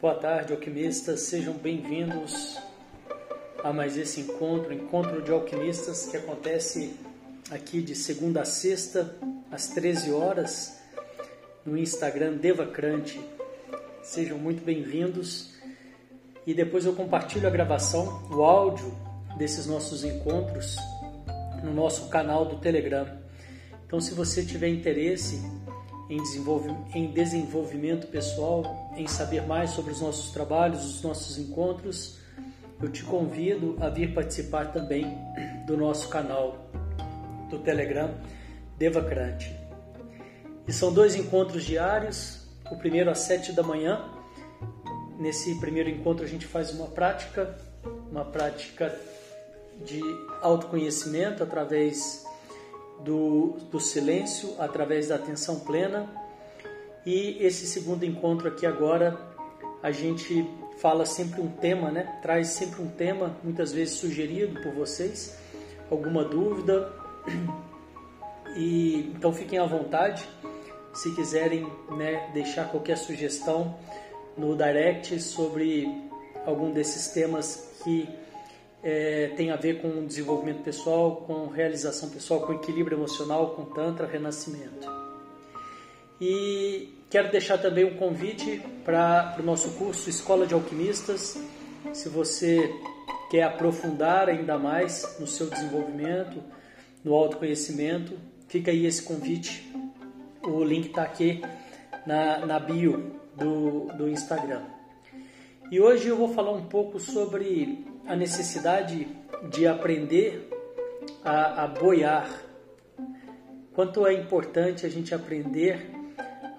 Boa tarde, alquimistas. Sejam bem-vindos a mais esse encontro, encontro de alquimistas que acontece aqui de segunda a sexta às 13 horas no Instagram Devacrante. Sejam muito bem-vindos. E depois eu compartilho a gravação, o áudio desses nossos encontros no nosso canal do Telegram. Então, se você tiver interesse em, em desenvolvimento pessoal, em saber mais sobre os nossos trabalhos, os nossos encontros, eu te convido a vir participar também do nosso canal do Telegram Devacrante. E são dois encontros diários, o primeiro às sete da manhã. Nesse primeiro encontro a gente faz uma prática, uma prática de autoconhecimento através do, do silêncio, através da atenção plena. E esse segundo encontro aqui agora, a gente fala sempre um tema, né? Traz sempre um tema, muitas vezes sugerido por vocês, alguma dúvida. E então fiquem à vontade, se quiserem, né, deixar qualquer sugestão no direct sobre algum desses temas que é, tem a ver com desenvolvimento pessoal, com realização pessoal, com equilíbrio emocional, com Tantra, renascimento. E quero deixar também um convite para o nosso curso Escola de Alquimistas. Se você quer aprofundar ainda mais no seu desenvolvimento, no autoconhecimento, fica aí esse convite. O link está aqui na, na bio do, do Instagram. E hoje eu vou falar um pouco sobre a necessidade de aprender a, a boiar. Quanto é importante a gente aprender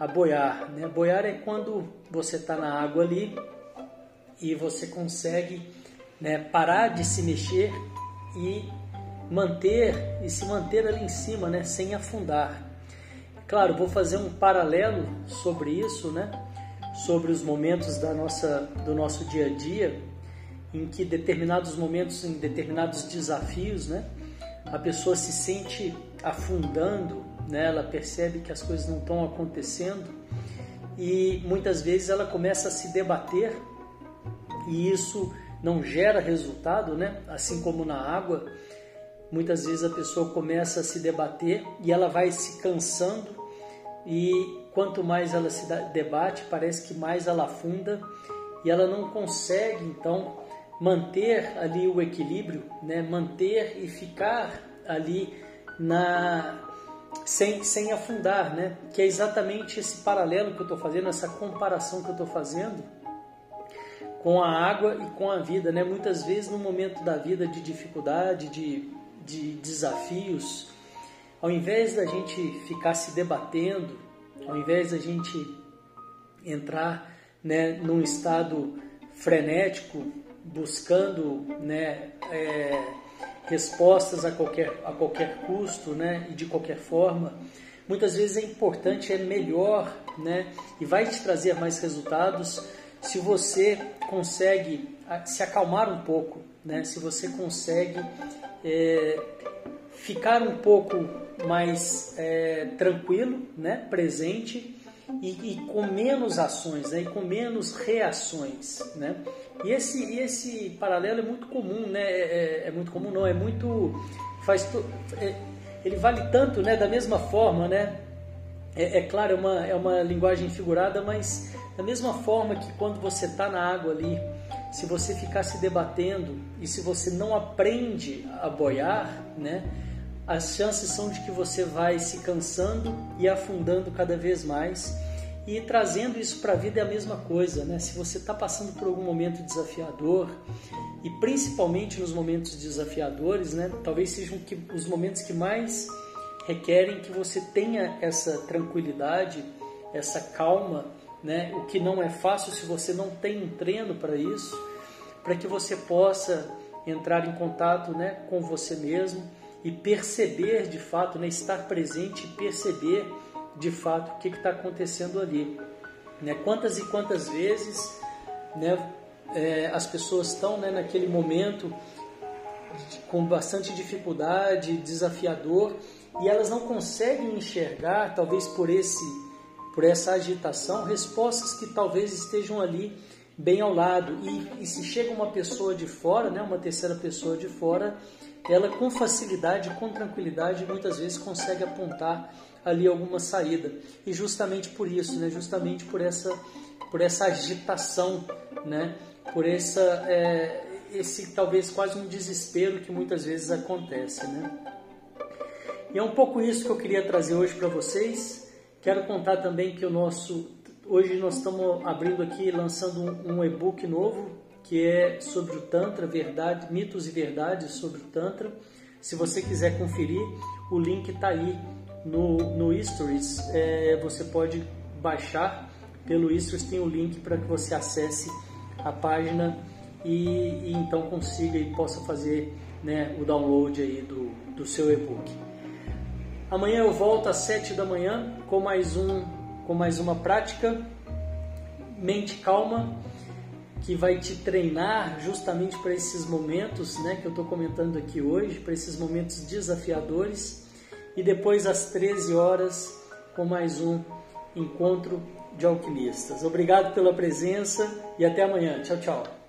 a boiar. Né? Boiar é quando você está na água ali e você consegue né, parar de se mexer e manter e se manter ali em cima, né, sem afundar. Claro, vou fazer um paralelo sobre isso, né, sobre os momentos da nossa, do nosso dia a dia em que determinados momentos, em determinados desafios, né, a pessoa se sente afundando, né, ela percebe que as coisas não estão acontecendo e muitas vezes ela começa a se debater e isso não gera resultado, né? Assim como na água, muitas vezes a pessoa começa a se debater e ela vai se cansando e quanto mais ela se debate, parece que mais ela afunda e ela não consegue então manter ali o equilíbrio, né? manter e ficar ali na sem, sem afundar, né? que é exatamente esse paralelo que eu estou fazendo, essa comparação que eu estou fazendo com a água e com a vida. Né? Muitas vezes no momento da vida de dificuldade, de, de desafios, ao invés da gente ficar se debatendo, ao invés da gente entrar né, num estado frenético buscando né, é, respostas a qualquer, a qualquer custo né, e de qualquer forma, muitas vezes é importante, é melhor né, e vai te trazer mais resultados se você consegue se acalmar um pouco, né, se você consegue é, ficar um pouco mais é, tranquilo, né, presente e, e, com menos ações, né, e com menos reações, né? E esse, esse paralelo é muito comum, né? É, é, é muito comum, não, é muito. faz to, é, Ele vale tanto, né? Da mesma forma, né? É, é, claro, é uma, é uma linguagem figurada, mas da mesma forma que quando você está na água ali, se você ficar se debatendo e se você não aprende a boiar, né? As chances são de que você vai se cansando e afundando cada vez mais e trazendo isso para a vida é a mesma coisa, né? Se você está passando por algum momento desafiador, e principalmente nos momentos desafiadores, né? Talvez sejam os momentos que mais requerem que você tenha essa tranquilidade, essa calma, né? O que não é fácil se você não tem um treino para isso, para que você possa entrar em contato, né, com você mesmo e perceber de fato, né, estar presente e perceber de fato o que está acontecendo ali. Né? Quantas e quantas vezes né, é, as pessoas estão né, naquele momento com bastante dificuldade, desafiador, e elas não conseguem enxergar, talvez por esse por essa agitação, respostas que talvez estejam ali bem ao lado. E, e se chega uma pessoa de fora, né, uma terceira pessoa de fora, ela com facilidade, com tranquilidade, muitas vezes consegue apontar ali alguma saída. E justamente por isso, né, justamente por essa, por essa agitação, né, por essa, é, esse talvez quase um desespero que muitas vezes acontece. Né? E é um pouco isso que eu queria trazer hoje para vocês. Quero contar também que o nosso hoje nós estamos abrindo aqui, lançando um, um e-book novo que é sobre o Tantra, verdade, mitos e verdades sobre o Tantra. Se você quiser conferir, o link está aí no, no Stories. É, você pode baixar pelo Stories, tem o link para que você acesse a página e, e, então consiga e possa fazer né, o download aí do, do seu e-book. Amanhã eu volto às 7 da manhã com mais, um, com mais uma prática. Mente calma que vai te treinar justamente para esses momentos né, que eu estou comentando aqui hoje, para esses momentos desafiadores. E depois às 13 horas com mais um encontro de alquimistas. Obrigado pela presença e até amanhã. Tchau, tchau.